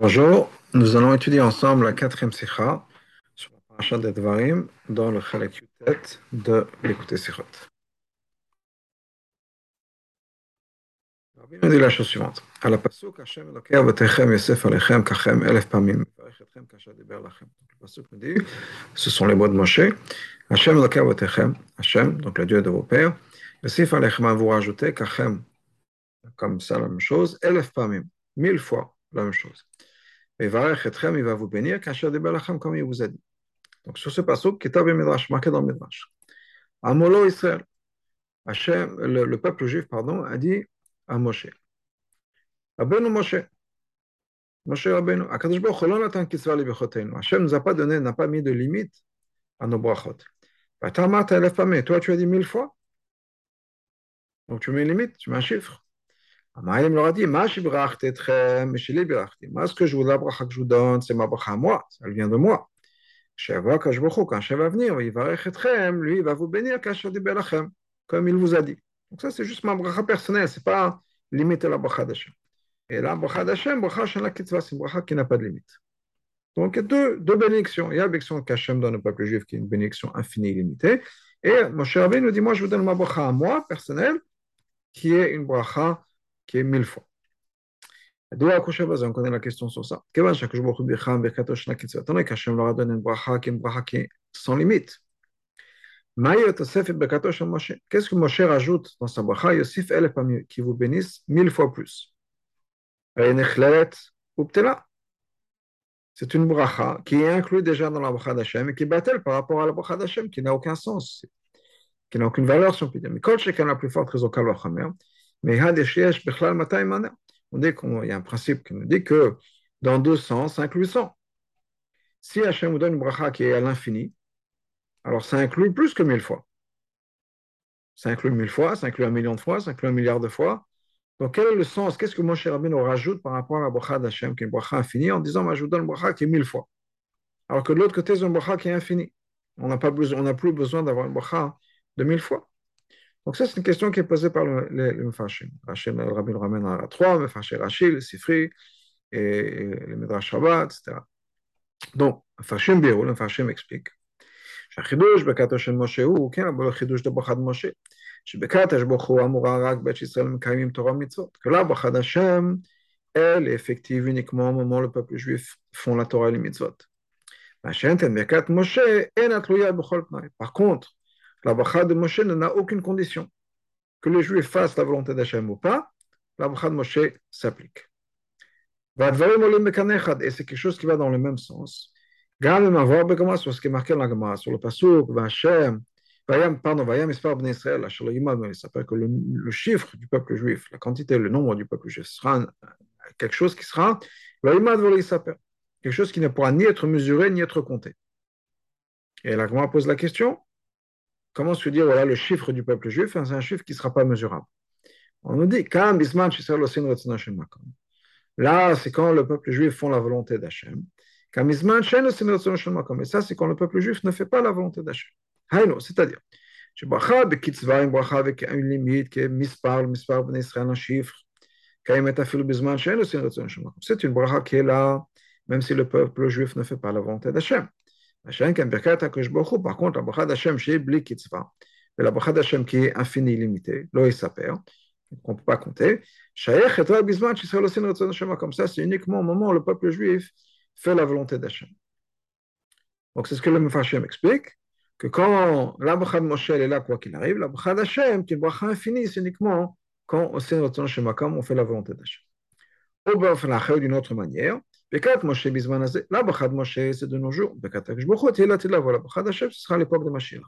Bonjour, nous allons étudier ensemble la quatrième sikha sur la paracha des Dvarim dans le Chalek Yutet de l'écouter Sikhot. Rabbi nous dit la chose suivante. À la pasuk, Hashem Elokei avotechem Yosef alechem kachem elef pamim mevarech kasha diber lachem. Le pasuk nous dit, ce sont les mots de Moshe, Hashem Elokei avotechem, Hashem, donc le Dieu de vos pères, Yosef alechem, vous rajoutez kachem, comme ça la même chose, elef pamim, mille fois la même chose. Et il va vous bénir, Kacher Debelachem, comme il vous a dit. Donc sur ce passage, Kitab et Midrash, marqué dans le Midrash. Amolo Israël, le, le, peuple juif, pardon, a dit à Moshe. Rabbeinu Moshe. Moshe Rabbeinu. Akadosh Baruch Hu natan kitzva li bechoteinu. Hachem nous a pas donné, n'a pas mis de limite à nos brachot. Toi, tu as dit mille fois. Donc tu mets une limite, tu mets un chiffre. Amaïm leur a dit, Ma ce que je vous la bracha que je vous donne, c'est ma bracha à moi, elle vient de moi. Quand Shev va venir, il va lui, il va vous bénir, comme il vous a dit. Donc ça, c'est juste ma bracha personnelle, c'est pas limiter la bracha d'Hachem. Et la bracha d'Hachem, bracha c'est une bracha qui n'a pas de limite. Donc, il y a deux, deux bénédictions. Il y a la bénédiction qu'Hachem donne au peuple juif, qui est une bénédiction infinie, illimitée. Et Moshe Rabbeinu nous dit, moi, je vous donne ma bracha à moi, personnelle, qui est une bracha qui est mille fois. On connaît la question sur ça. Étant donné qu'Hachem leur a donné une bracha qui est une bracha qui est sans limite. Qu'est-ce que Moshe rajoute dans sa bracha? Yosif el qui vous bénisse mille fois plus. C'est une bracha qui est inclue déjà dans la bracha d'Hachem et qui est battelle par rapport à la bracha d'Hachem qui n'a aucun sens, qui n'a aucune valeur si on peut dire. Mais quand chacun la plus forte raison mais on dit qu'il y a un principe qui nous dit que dans deux sens, ça inclut 100. Si Hachem vous donne une bracha qui est à l'infini, alors ça inclut plus que mille fois. Ça inclut mille fois, ça inclut un million de fois, ça inclut un milliard de fois. Donc quel est le sens? Qu'est-ce que Moshe Rabbeinu rajoute par rapport à la bracha d'Hachem, qui est une bracha infinie, en disant, je vous donne une bracha qui est mille fois. Alors que de l'autre côté, c'est une bracha qui est infinie. On n'a plus besoin d'avoir une bracha de mille fois. Donc ça, c'est une question qui est posée par le, le, le Mefashim. Rachel, le Rabbi le ramène à trois, Mefashim Rachel, le Sifri, et, le Midrash Shabbat, etc. Donc, Mefashim Birou, le Mefashim explique. שהחידוש בקאתו של משה הוא, כן, אבל החידוש דבחד משה, שבקאתו ברוך הוא אמורה רק בית ישראל מקיימים תורה ומצוות. Que là, בחד השם, elle est effective uniquement au moment où le peuple juif font la Torah et les mitzvot. מה שאין תן בקאת משה, אין התלויה בכל תנאי. Par contre, la bracha de Moshe n'a aucune condition. Que les Juifs fassent la volonté d'Hachem ou pas, la bracha de Moshe s'applique. Et c'est quelque chose qui va dans le même sens. Sur ce qui est marqué dans la Gemara, sur le Pasuk, Vayam s'appelle que le, chiffre du peuple juif, la quantité, le nombre du peuple juif sera quelque chose qui sera quelque chose qui ne pourra ni être mesuré ni être compté. Et la Gemara pose la question comment se dire, voilà, le chiffre du peuple juif, c'est un chiffre qui ne sera pas mesurable. On nous dit, Là, c'est quand le peuple juif font la volonté d'Hachem. Et ça, c'est quand le peuple juif ne fait pas la volonté d'Hachem. C'est-à-dire, avec une limite qui est mispar ben Israël, un chiffre. C'est une bracha qui est là, même si le peuple juif ne fait pas la volonté d'Hachem. Par contre, la bracha d'Hachem chez Bli Kitzvah, mais la bracha d'Hachem qui est infinie, limitée, lo saper, qu'on ne peut pas compter, comme ça, c'est uniquement au moment où le peuple juif fait la volonté d'Hachem. Donc c'est ce que le Mefashim explique, que quand la bracha de Moshe est là, quoi qu'il arrive, la bracha d'Hachem, qui est une bracha infinie, c'est uniquement quand on fait la volonté d'Hachem. Ou d'une autre manière, Bekat Moshe Bizman là, Bachad Moshe, c'est de nos jours. Bekat Akshbochot, et là, tu là, voilà. Bachad Hashem, ce sera l'époque de Mashiach.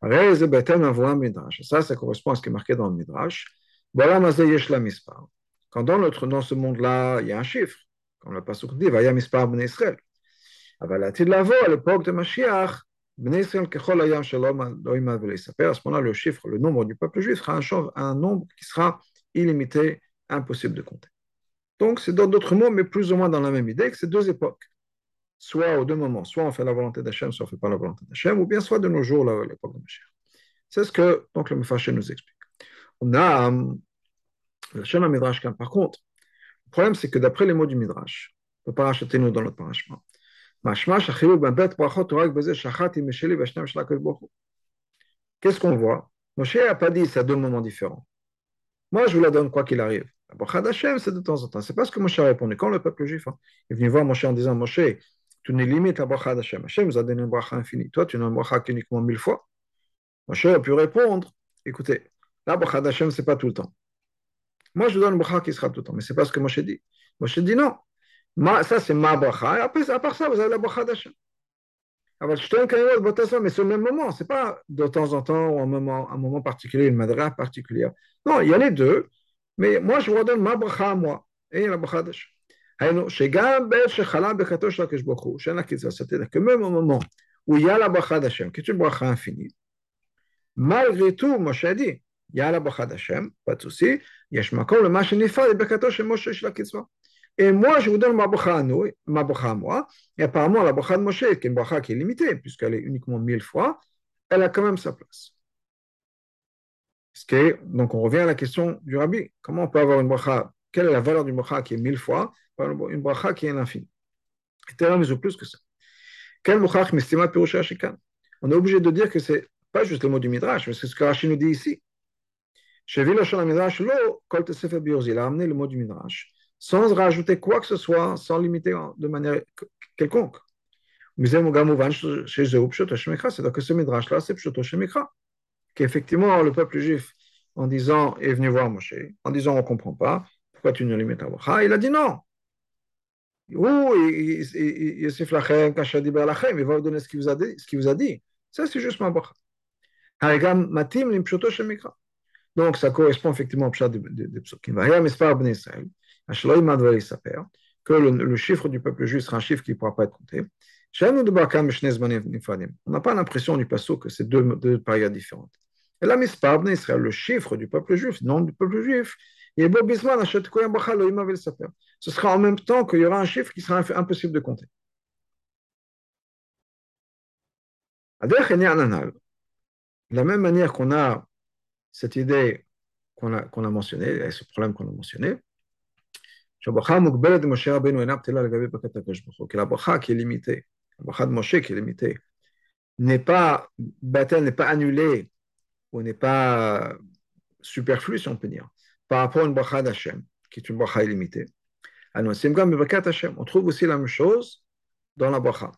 Reze Betem Avoam Midrash. Ça, ça correspond à ce qui est marqué dans le Midrash. Voilà, Mazé Yeshla Mispar. Quand dans, notre, dans ce monde-là, il y a un chiffre, comme le Pasuk dit, Vaya Mispar Ben Israël. Avalatid Lavo, à l'époque de Mashiach, Ben Israël Kechol Ayam Shalom Loïm Avelisaper. À ce moment-là, le chiffre, le nombre du peuple juif sera un, un nombre qui sera illimité, impossible de compter. Donc, c'est dans d'autres mots, mais plus ou moins dans la même idée, que c'est deux époques. Soit aux deux moments, soit on fait la volonté d'Hachem, soit on ne fait pas la volonté d'Hachem, ou bien soit de nos jours, l'époque de Mashiach. C'est ce que donc, le Mefashé nous explique. On a hum, le Shem Midrash Par contre, le problème, c'est que d'après les mots du Midrash, on ne peut pas racheter nous dans notre parachement. Ben Qu'est-ce qu'on voit? Moshe n'a pas dit c'est à deux moments différents. Moi, je vous la donne quoi qu'il arrive. La bracha d'Hachem, c'est de temps en temps. C'est pas ce que Moshe a répondu. Quand le peuple juif hein, est venu voir Moshe en disant Moshe, tu n'es limite la bracha d'Hachem. Hachem nous a donné une bracha infinie. Toi, tu n'as une bracha qu'uniquement mille fois. Moshe a pu répondre écoutez, la bracha d'Hachem, c'est pas tout le temps. Moi, je vous donne une bracha qui sera tout le temps. Mais c'est pas ce que Moshe dit. Moshe dit non. ça, c'est ma bracha. Après, à part ça, vous avez la bracha d'Hachem. Mais c'est au même moment, c'est pas de temps en temps ou un moment, un moment particulier, une madra particulière. Non, il y a les deux, mais moi, je vous ma bracha à moi, et la bracha que même au moment où il y a la bracha qui est une bracha infinie, malgré tout, Moshe a dit, il y a la bracha d'Hachem, pas de souci, et moi, je vous donne ma bracha à moi, et apparemment, la bracha de Moshe, qui est une bracha qui est limitée, puisqu'elle est uniquement mille fois, elle a quand même sa place. Donc, on revient à la question du rabbi. Comment on peut avoir une bracha? Quelle est la valeur d'une bracha qui est mille fois une bracha qui est l'infini Et mais ou plus que ça. Quel On est obligé de dire que c'est pas juste le mot du Midrash, mais c'est ce que Rashi nous dit ici. Chez Viloshon Midrash, lo, Kol Tesef il a amené le mot du Midrash sans rajouter quoi que ce soit, sans limiter de manière quelconque. C'est-à-dire que ce midrash-là, c'est Pshoto Shemikra. Qu'effectivement, le peuple juif, en disant, est venu voir Moshe, en disant, on ne comprend pas, pourquoi tu ne limites pas Il a dit non. Yosef Lachem, il va vous donner ce qu'il vous a dit. Ce qu'il vous a dit. Ça, c'est juste ma bracha. Donc, ça correspond effectivement au pshat de Psokim. que le, chiffre du peuple juif sera un chiffre qui ne pourra pas être compté. On n'a pas l'impression du passage que c'est deux, deux périodes différentes. Là, le chiffre du peuple juif, non du peuple juif, ce sera en même temps qu'il y aura un chiffre qui sera impossible de compter. De la même manière qu'on a cette idée qu'on a, qu'on a mentionnée, ce problème qu'on a mentionné, que la bracha qui est limitée, la bracha de Moshe qui est limitée, n'est pas n'est pas annulée ou n'est pas superflue, si on peut dire, par rapport à une bracha d'Hachem, qui est une bracha illimitée. On trouve aussi la même chose dans la bracha.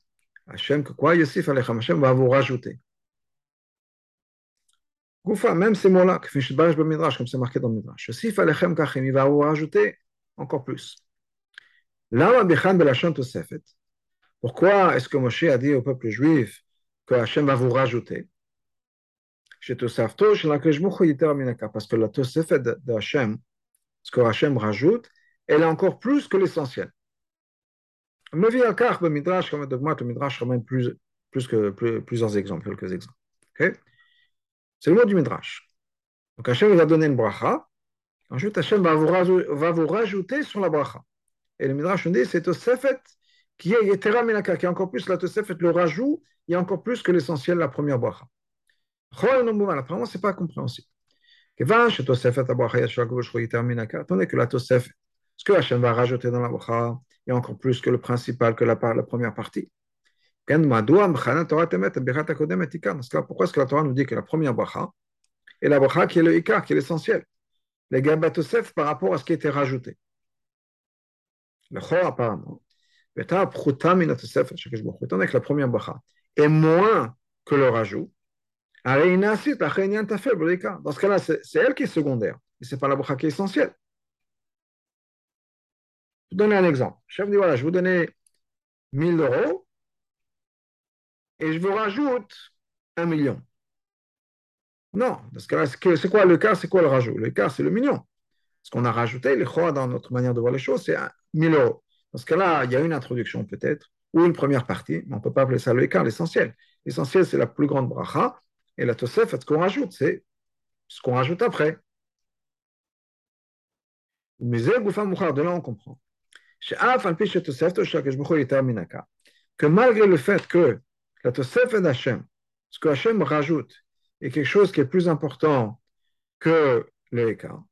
Hachem, que quoi Yosif Alechem, Hachem va vous rajouter. Goufa, même ces mots-là, comme c'est marqué dans le Midrash, Yosif Alechem Kachem, il va vous rajouter encore plus. Pourquoi est-ce que Moshe a dit au peuple juif que Hachem va vous rajouter? Parce que la Tosefet de ce que Hachem rajoute, elle est encore plus que l'essentiel. Le Midrash, comme le Midrash ramène plus, plus que plusieurs exemples, quelques exemples. C'est le mot du Midrash. Donc Hachem va donner une bracha, Ensuite, Hachem va vous, va vous rajouter sur la bracha. Et le Midrash nous dit c'est Tosefet qui est Yetera Minaka, qui est encore plus la Tosefet, le rajout, il y a encore plus que l'essentiel, la première bracha. Apparemment, ce n'est pas compréhensible. Attendez que la Tosefet, ce que Hachem va rajouter dans la bracha, a encore plus que le principal, que la, première partie. Pourquoi est-ce que la Torah nous dit que la première bracha est la bracha qui est le ikar, qui est l'essentiel? Les Gabatosef par rapport à ce qui était rajouté. Le Chor, apparemment, donné que la première bracha est moins que le rajout, dans ce cas-là, c'est elle qui est secondaire, ce n'est pas la bracha qui est essentielle. Je vous donner un exemple. Le chef dit voilà, je vous donner 1000 euros et je vous rajoute un million. Non, parce que c'est quoi le cas, c'est quoi le rajout? Le cas, c'est le million. Ce qu'on a rajouté, le choix dans notre manière de voir les choses, c'est 1000 euros. Dans ce cas-là, il y a une introduction peut-être, ou une première partie, mais on ne peut pas appeler ça le cas, l'essentiel. L'essentiel, c'est la plus grande bracha, et la tosef, ce qu'on rajoute, c'est ce qu'on rajoute après. Mais de là, on comprend. Que malgré le fait que la tosef d'Hachem, ce que Hachem rajoute, et quelque chose qui est plus important que l'écart.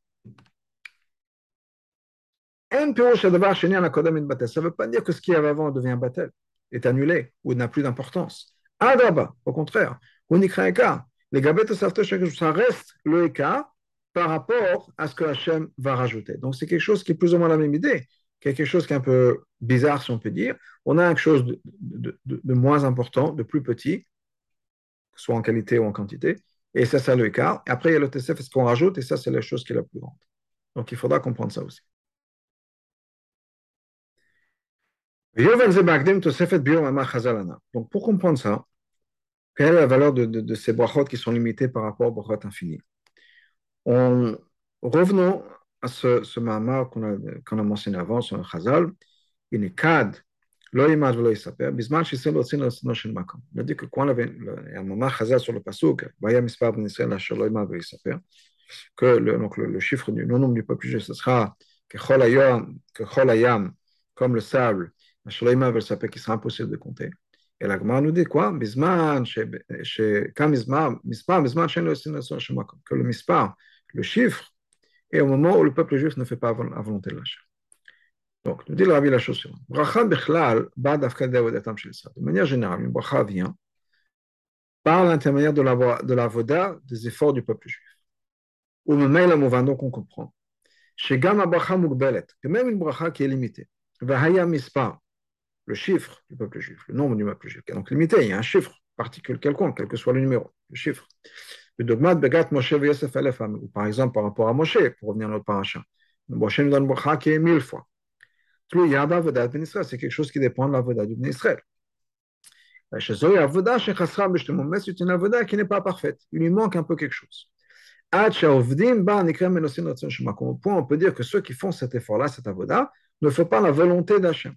Ça ne veut pas dire que ce qui avait avant devient batel, est annulé ou n'a plus d'importance. Adraba, au contraire, les gabettes ça reste le Eka par rapport à ce que Hachem va rajouter. Donc c'est quelque chose qui est plus ou moins la même idée, quelque chose qui est un peu bizarre si on peut dire. On a quelque chose de, moins important, de plus petit, soit en qualité ou en quantité, et ça c'est le. Et après il y a le TCF, ce qu'on rajoute, et ça c'est la chose qui est la plus grande. Donc il faudra comprendre ça aussi. Donc pour comprendre ça, quelle est la valeur de, ces brachot qui sont limitées par rapport aux brachot infinis? On, Revenons à ce, qu'on a, mentionné avant sur le Chazal. Il est kad, lo yimad velo yisaper, bisman shisel otzin l'otzino shel makom. Il a dit que quand un Chazal sur le pasuk, ben que le, chiffre du du peuple ce sera comme le sable, sera impossible de compter. La Gemara nous dit quoi Bisman, que le mispar, le chiffre, et au moment où le peuple juif ne fait pas volonté de l'achat. Donc, nous dit le Rabbi la chose suivante. De manière générale, une bracha vient par l'intermédiaire de la, de la voda des efforts du peuple juif. Ou le mail donc on comprend. Chez Gama bracha mugbelet, que même une bracha qui est limitée, Vahaya mispar, le chiffre du peuple juif, le nombre du peuple juif, qui est donc limité, il y a un chiffre particulier quelconque, quel que soit le numéro, le chiffre. Le dogmat Begat Moshe Yosef ou par exemple par rapport à Moshe, pour revenir à notre paracha. Moshe nous donne bracha qui est mille fois. C'est quelque chose qui dépend de la voda du Israël. C'est une avoda qui n'est pas parfaite. Il lui manque un peu quelque chose. Au point, on peut dire que ceux qui font cet effort-là, cet avoda, ne font pas la volonté d'Hachem?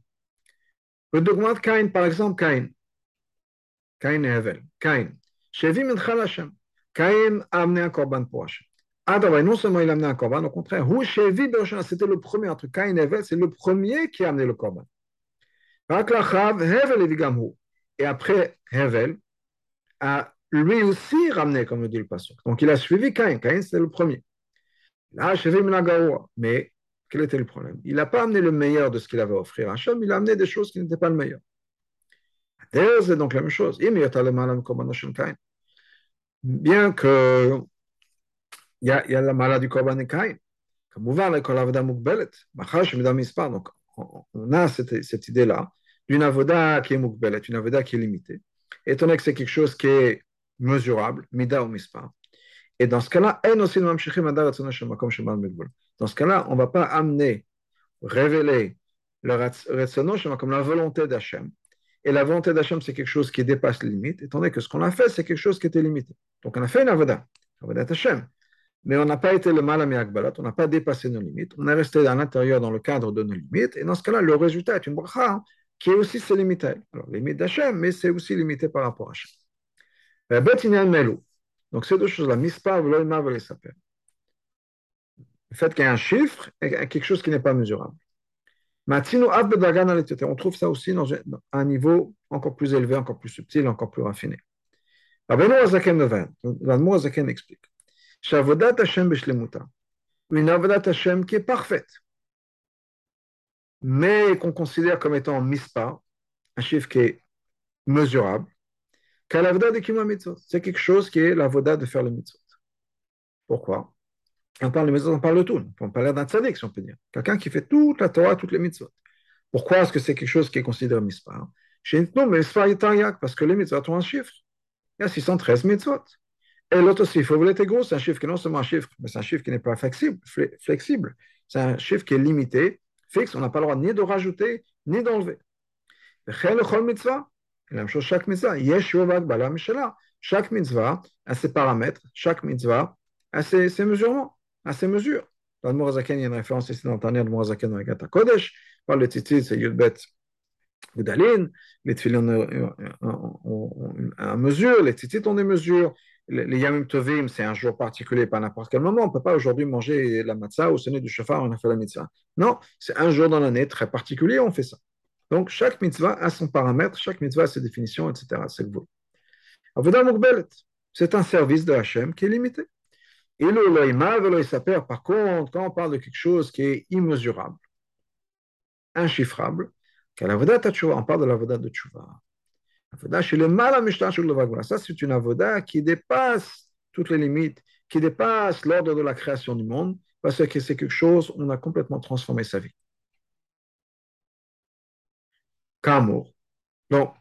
Le Cain, par exemple, Cain. Cain et Hevel. Cain. Shevim et Hashem. Caïn a amené un corban pour Hachem. Adonai, non seulement il a amené un corban, au contraire, c'était le premier entre Caïn et Hevel, c'est le premier qui a amené le corban. Et après, Hevel a lui aussi ramené, comme le dit le passage. Donc il a suivi Caïn. Caïn, c'était le premier. Là, mais quel était le problème? Il n'a pas amené le meilleur de ce qu'il avait à offrir à Hachem, il a amené des choses qui n'étaient pas le meilleur. C'est donc la même chose bien que il y, a, y a la maladie du Korban Kain. Donc, on a cette, idée-là d'une avoda qui est mukbelet, une avoda qui est limitée. Étant donné que c'est quelque chose qui est mesurable, mida ou mispa. Et dans ce cas-là, dans ce cas-là, on ne va pas amener, révéler le comme la volonté d'Hachem, et la volonté d'Hachem, c'est quelque chose qui dépasse les limites, étant donné que ce qu'on a fait, c'est quelque chose qui était limité. Donc on a fait une avoda, avoda d'Hachem, mais on n'a pas été le mal à akbalat, on n'a pas dépassé nos limites, on est resté à l'intérieur dans le cadre de nos limites, et dans ce cas-là, le résultat est une bracha qui est aussi ses limites. Alors, limite d'Hachem, mais c'est aussi limité par rapport à Hachem. Donc ces deux choses-là, mispar, v'loïma, v'loïsaper. Le fait qu'il y ait un chiffre et quelque chose qui n'est pas mesurable. On trouve ça aussi dans un niveau encore plus élevé, encore plus subtil, encore plus raffiné. Zaken explique une avodat Hashem qui est parfaite, mais qu'on considère comme étant mispa, un chiffre qui est mesurable, c'est quelque chose qui est l'avodat de faire le mitzvot. Pourquoi? On parle de on parle de tout. On parle d'un tzaddik, si on peut dire. Quelqu'un qui fait toute la Torah, toutes les mitzvot. Pourquoi est-ce que c'est quelque chose qui est considéré mitzvah Chez nous, mais parce que les mitzvot ont un chiffre. Il y a 613 mitzvot. Et l'autre aussi, il faut gros, c'est un chiffre qui est non seulement un chiffre, mais c'est un chiffre qui n'est pas flexible. flexible. C'est un chiffre qui est limité, fixe. On n'a pas le droit ni de rajouter, ni d'enlever. La même chose, chaque mitzvah. Chaque mitzvah a ses paramètres, chaque mitzvah a ses, ses mesurements à ces mesures. Dans le Mourazaken, il y a une référence ici dans le Tania de Mourazaken dans la Gata Kodesh. Par le tzitzit, c'est Yudbet Gudalin. Les tefillin ont une mesure, les tzitzit ont des mesures. Les Yamim Tovim, c'est un jour particulier, pas n'importe quel moment. On ne peut pas aujourd'hui manger la matzah ou sonner du chauffard, on a fait la mitzvah. Non, c'est un jour dans l'année très particulier, on fait ça. Donc, chaque mitzvah a son paramètre, chaque mitzvah a ses définitions, etc. C'est le vous. C'est un service de Hachem qui est limité. Par contre, quand on parle de quelque chose qui est immesurable, inchiffrable. On parle de l'avoda de tchouva. Ça, c'est une avoda qui dépasse toutes les limites, qui dépasse l'ordre de la création du monde, parce que c'est quelque chose, on a complètement transformé sa vie. Kamour. Donc,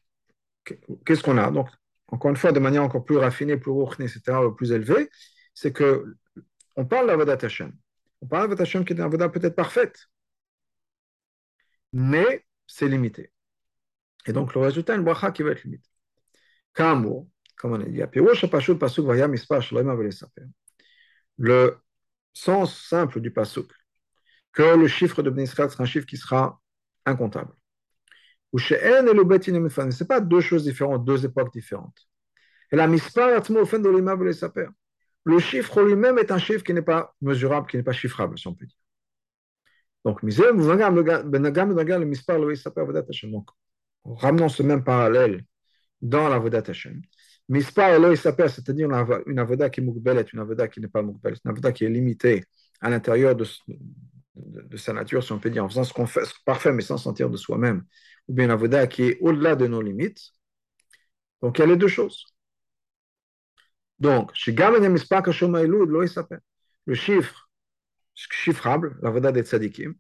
qu'est-ce qu'on a? Donc, encore une fois, de manière encore plus raffinée, plus etc., plus élevée, c'est que on parle d'Avodat Hashem. On parle d'Avodat Hashem qui est une Avodat peut-être parfaite, mais c'est limité. Et donc, le résultat, une bracha qui va être limité. Kamour, comme on a dit, le sens simple du pasuk, que le chiffre de Israël sera un chiffre qui sera incontable. Ou chez et le Betin Ce n'est pas deux choses différentes, deux époques différentes. Et la mispar de Le chiffre lui-même est un chiffre qui n'est pas mesurable, qui n'est pas chiffrable, si on peut dire. Donc, donc ramenons ce même parallèle dans la Vodat Hashem. Mispar Elo c'est-à-dire une avoda qui est est une avoda qui n'est pas mukbel, une avoda qui est limitée à l'intérieur de, sa nature, si on peut dire, en faisant ce qu'on fait, parfait, mais sans sentir de soi-même, ou bien une avoda qui est au-delà de nos limites. Donc, il y a les deux choses. Donc, le chiffre chiffrable, l'avoda des tzadikim,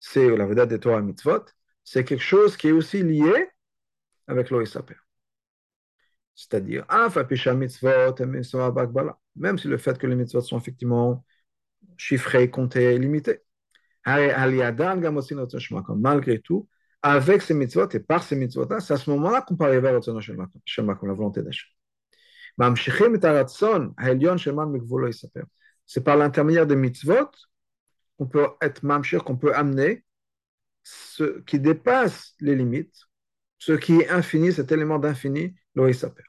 c'est l'avoda des Torah mitzvot, c'est quelque chose qui est aussi lié avec l'Oïsaper. C'est-à-dire, même si le fait que les mitzvot sont effectivement chiffrés, comptés, limités. Malgré tout, avec ces mitzvot et par ces mitzvot-là, c'est à ce moment-là qu'on peut arriver à la volonté d'Hachem. C'est par l'intermédiaire des mitzvot qu'on peut être mamshir, qu'on peut amener ce qui dépasse les limites, ce qui est infini, cet élément d'infini, l'oïsaper.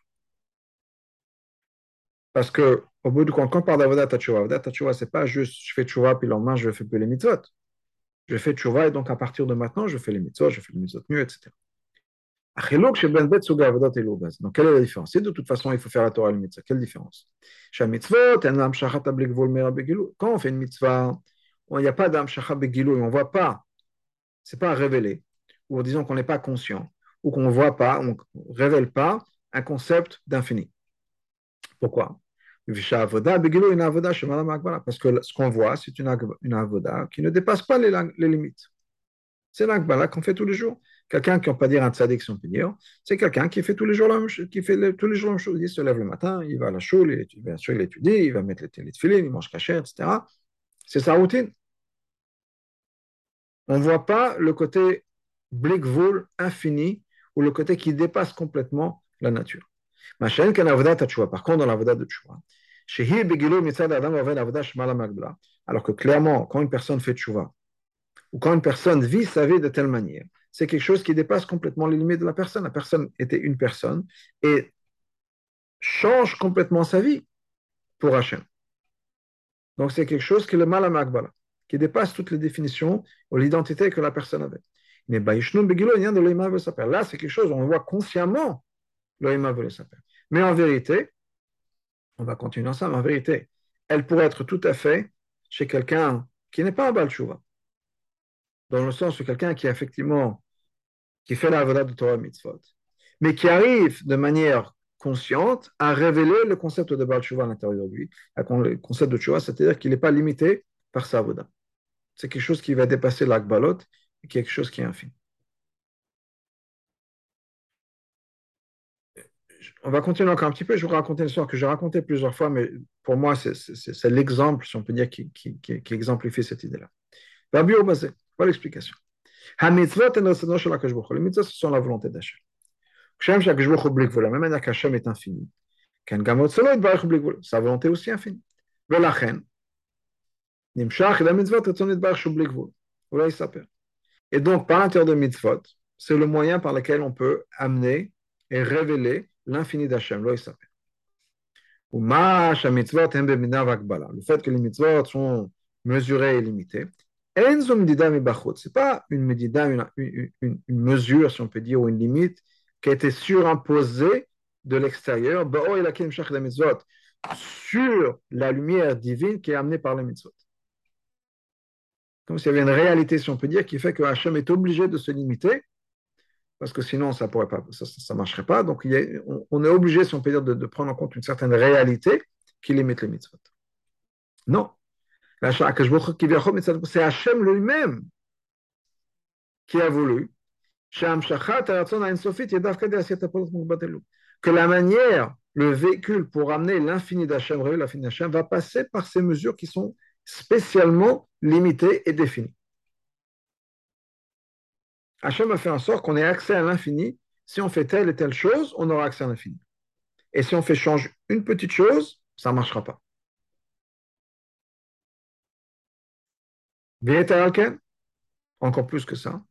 Parce que au bout du compte, quand on parle d'avodat tchouva, avodat tchouva, c'est pas juste je fais tchouva puis le lendemain je fais plus les mitzvot. Je fais tchouva et donc à partir de maintenant je fais les mitzvot, je fais les mitzvot mieux, etc. Donc, quelle est la différence Si de toute façon, il faut faire la Torah et le mitzvah, quelle différence Quand on fait une mitzvah, il n'y a pas d'amshacha begilou, on ne voit pas, ce n'est pas révélé, ou disons qu'on n'est pas conscient, ou qu'on ne voit pas, on ne révèle pas un concept d'infini. Pourquoi? Parce que ce qu'on voit, c'est une, avoda qui ne dépasse pas les limites. C'est l'akbala qu'on fait tous les jours. Quelqu'un qui, on peut dire un tzaddik, si on peut dire, c'est quelqu'un qui fait tous les jours la même chose, les. Il se lève le matin, il va à la choule, il bien il étudie, il va mettre les filines, il mange cachère, etc. C'est sa routine. On ne voit pas le côté blickvol infini ou le côté qui dépasse complètement la nature. Par contre, dans l'avodat de tchouva, alors que clairement, quand une personne fait tchouva, ou quand une personne vit sa vie de telle manière, c'est quelque chose qui dépasse complètement les limites de la personne. La personne était une personne et change complètement sa vie pour Hachem. Donc c'est quelque chose qui est le mal à qui dépasse toutes les définitions ou l'identité que la personne avait. Mais là, c'est quelque chose, on voit consciemment mais en vérité, on va continuer ensemble, en vérité, elle pourrait être tout à fait chez quelqu'un qui n'est pas un Baal dans le sens où quelqu'un qui effectivement qui fait la de Torah mitzvot, mais qui arrive de manière consciente à révéler le concept de Baal à l'intérieur de lui. Le concept de Tshuva, c'est-à-dire qu'il n'est pas limité par sa voda. C'est quelque chose qui va dépasser l'akbalot quelque chose qui est infini. on va continuer encore un petit peu. Je vais vous raconter une histoire que j'ai racontée plusieurs fois, mais pour moi, c'est l'exemple, si on peut dire, qui, exemplifie cette idée-là. Rabbi Obazé, voilà l'explication. Les mitzvot, sont la volonté d'Hachem. Est infini. Sa volonté aussi. Et donc, par l'intérieur de mitzvot, c'est le moyen par lequel on peut amener et révéler l'infini d'Hachem, le fait que les mitzvot sont mesurés et limités. Ce n'est pas une une, mesure, si on peut dire, ou une limite qui a été surimposée de l'extérieur sur la lumière divine qui est amenée par les mitzvot. comme s'il y avait une réalité, si on peut dire, qui fait que Hachem est obligé de se limiter, parce que sinon ça ça marcherait pas. Donc on, est obligé, si on peut dire, de, prendre en compte une certaine réalité qui limite les mitzvot. Non. C'est Hachem lui-même qui a voulu que la manière, le véhicule pour amener l'infini d'Hachem, l'infini d'Hachem, va passer par ces mesures qui sont spécialement limitées et définies. Hachem a fait en sorte qu'on ait accès à l'infini. Si on fait telle et telle chose, on aura accès à l'infini. Et si on fait changer une petite chose, ça ne marchera pas. Encore plus que ça.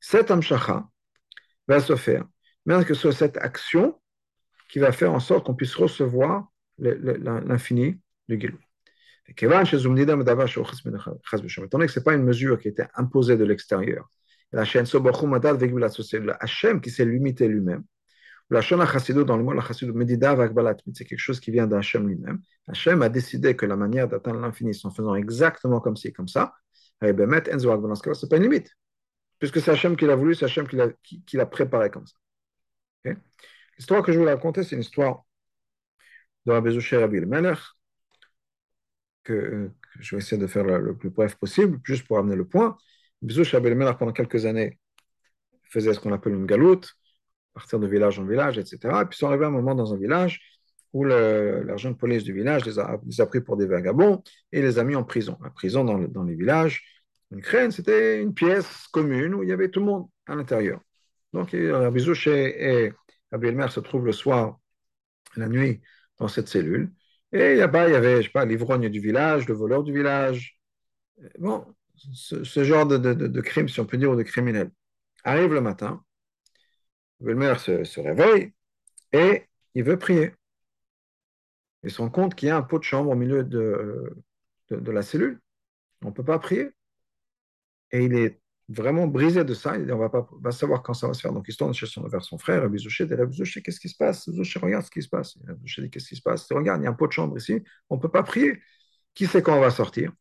Cette amshacha va se faire, mais que ce soit cette action qui va faire en sorte qu'on puisse recevoir l'infini du Gilou. Étant donné que ce n'est pas une mesure qui était imposée de l'extérieur, la chaîne le Hachem qui s'est limité lui-même. La Shona dans le mot la Medida Vakbalat, c'est quelque chose qui vient d'Hachem lui-même. Hachem a décidé que la manière d'atteindre l'infini, c'est en faisant exactement comme ci, comme ça. Et ce c'est pas une limite. Puisque c'est Hachem qui l'a voulu, c'est Hachem qui l'a préparé comme ça. L'histoire que je vais raconter, c'est une histoire de Rabbi Zoucher Rabbi Melech, que, je vais essayer de faire le, plus bref possible, juste pour amener le point. Rabbi Melech, pendant quelques années, faisait ce qu'on appelle une galoute, partir de village en village, etc. Et puis ils sont un moment dans un village où l'argent de police du village les a, pris pour des vagabonds et les a mis en prison. La prison dans, les villages, une crène, c'était une pièce commune où il y avait tout le monde à l'intérieur. Donc Rabbi Zoucher et Elmer se trouvent le soir, la nuit, dans cette cellule. Et là-bas, il y avait, je sais pas, l'ivrogne du village, le voleur du village. Bon, ce, genre de, crime, si on peut dire, ou de criminel. Arrive le matin, Belmer se, se, réveille et il veut prier. Il se rend compte qu'il y a un pot de chambre au milieu de, de, la cellule. On ne peut pas prier. Et il est vraiment brisé de ça. Il dit, on va pas savoir quand ça va se faire. Donc il se tourne vers son frère, Rabbi Zouché, dit, Rabbi qu'est-ce qui se passe? Zouché, regarde ce qui se passe. Rabbi dit, qu'est-ce qui se passe? Regarde, il y a un pot de chambre ici, on ne peut pas prier. Qui sait quand on va sortir?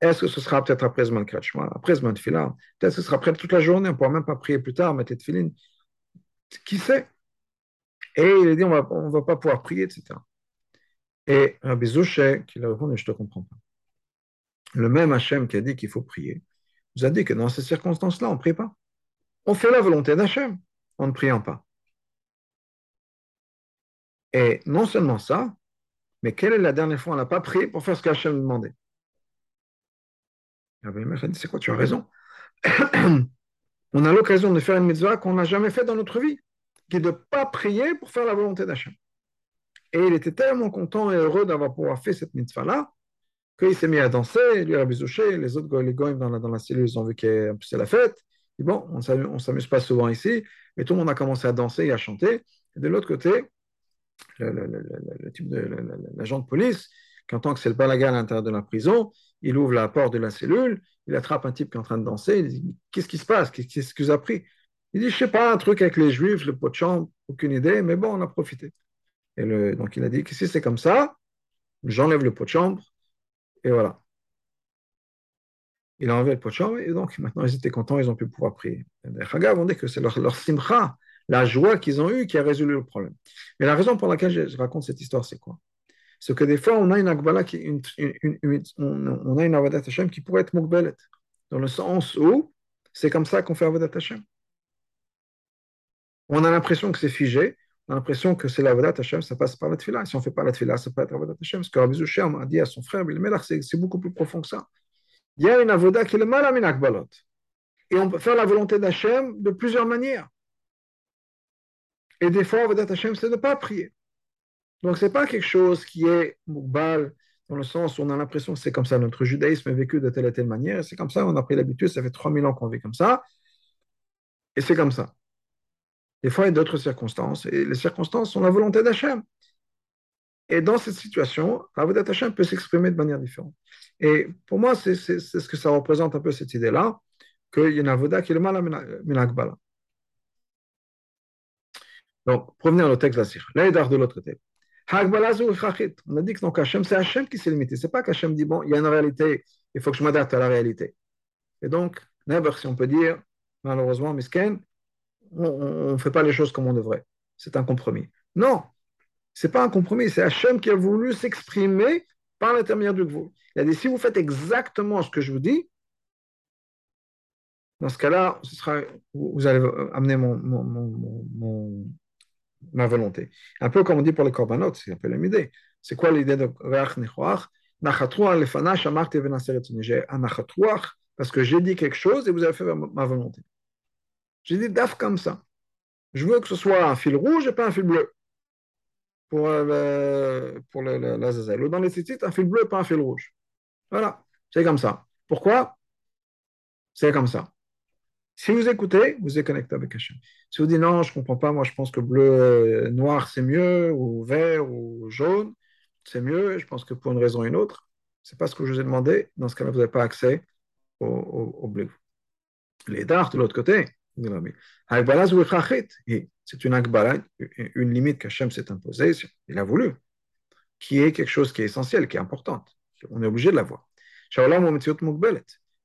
Est-ce que ce sera peut-être après Zman Kratchma, après Zman Tfila Peut-être que ce sera après toute la journée, on ne pourra même pas prier plus tard, mettre Tfilin. Qui sait? Et il a dit, on ne va pas pouvoir prier, etc. Et Rabbi Zouché, qui lui a répondu, je ne te comprends pas. Le même Hachem qui a dit qu'il faut prier, vous a dit que dans ces circonstances-là, on ne prie pas. On fait la volonté d'Hachem en ne priant pas. Et non seulement ça, mais quelle est la dernière fois on n'a pas prié pour faire ce qu'Hachem demandait? Rabbi Meir dit, c'est quoi, tu as raison? on a l'occasion de faire une mitzvah qu'on n'a jamais fait dans notre vie, qui est de ne pas prier pour faire la volonté d'Hachem. Et il était tellement content et heureux d'avoir pouvoir fait cette mitzvah-là, qu'il s'est mis à danser, lui a bisouché, les autres les dans la, dans la cellule, ils ont vu que c'est la fête. Et bon, on ne s'amuse pas souvent ici, mais tout le monde a commencé à danser et à chanter. Et de l'autre côté, le, type de l'agent de police, qui entend que c'est le balaga à l'intérieur de la prison, il ouvre la porte de la cellule, il attrape un type qui est en train de danser, il dit Qu'est-ce qui se passe? Qu'est-ce que vous avez pris Il dit Je sais pas, un truc avec les juifs, le pot de chambre, aucune idée, mais bon, on a profité. Et donc il a dit si c'est comme ça, j'enlève le pot de chambre, et voilà. Il a enlevé le pot de chambre, et donc maintenant ils étaient contents, ils ont pu pouvoir prier. Chagav on dit que c'est leur, leur simcha, la joie qu'ils ont eue qui a résolu le problème. Mais la raison pour laquelle je, raconte cette histoire, c'est quoi? C'est que des fois, on a une agbala, qui, on, a une avodat Hashem qui pourrait être mukbelet, dans le sens où c'est comme ça qu'on fait avodat Hashem. On a l'impression que c'est figé, on a l'impression que c'est l'avodat Hashem, ça passe par la tefila. Si on ne fait pas la tefila, ça peut être l'avodat Hashem. Ce que Rabbi Zoucher a dit à son frère, c'est beaucoup plus profond que ça. Il y a une avodat qui est le mal à minakbalot. Et on peut faire la volonté d'Hachem de plusieurs manières. Et des fois, avodat Hashem, c'est de ne pas prier. Donc, ce n'est pas quelque chose qui est moukbal, dans le sens où on a l'impression que c'est comme ça, notre judaïsme est vécu de telle et telle manière, c'est comme ça, on a pris l'habitude, ça fait 3000 ans qu'on vit comme ça, et c'est comme ça. Des fois, il y a d'autres circonstances. Et les circonstances sont la volonté d'Hachem. Et dans cette situation, la volonté d'Hachem peut s'exprimer de manière différente. Et pour moi, c'est ce que ça représente un peu cette idée-là, qu'il y a une avoda qui est le mal à. Donc, revenir au texte de de l'autre côté. On a dit que donc c'est Hachem qui s'est limité. C'est pas qu'Hachem dit, bon, il y a une réalité, il faut que je m'adapte à la réalité. Et donc, never, si on peut dire, malheureusement, Misken, on ne fait pas les choses comme on devrait. C'est un compromis. Non, c'est pas un compromis, c'est Hachem qui a voulu s'exprimer par l'intermédiaire du Gvoul. Il a dit, si vous faites exactement ce que je vous dis, dans ce cas-là, ce sera, vous allez amener mon, ma volonté. Un peu comme on dit pour les korbanot, c'est un peu la même idée. C'est quoi l'idée de Reach Nechoach? Un parce que j'ai dit quelque chose et vous avez fait ma volonté. J'ai dit daf comme ça. Je veux que ce soit un fil rouge et pas un fil bleu. Pour, euh, le, pour le, Ou dans les sites, un fil bleu et pas un fil rouge. Voilà, c'est comme ça. Pourquoi? C'est comme ça. Si vous écoutez, vous êtes connecté avec Hachem. Si vous dites non, je ne comprends pas, moi je pense que bleu, euh, noir c'est mieux, ou vert, ou jaune, c'est mieux, je pense que pour une raison ou une autre, ce n'est pas ce que je vous ai demandé, dans ce cas-là, vous n'avez pas accès au, bleu. Les dards de l'autre côté, c'est une akbala, une limite qu'Hachem s'est imposée, il a voulu, qui est quelque chose qui est essentiel, qui est importante. On est obligé de l'avoir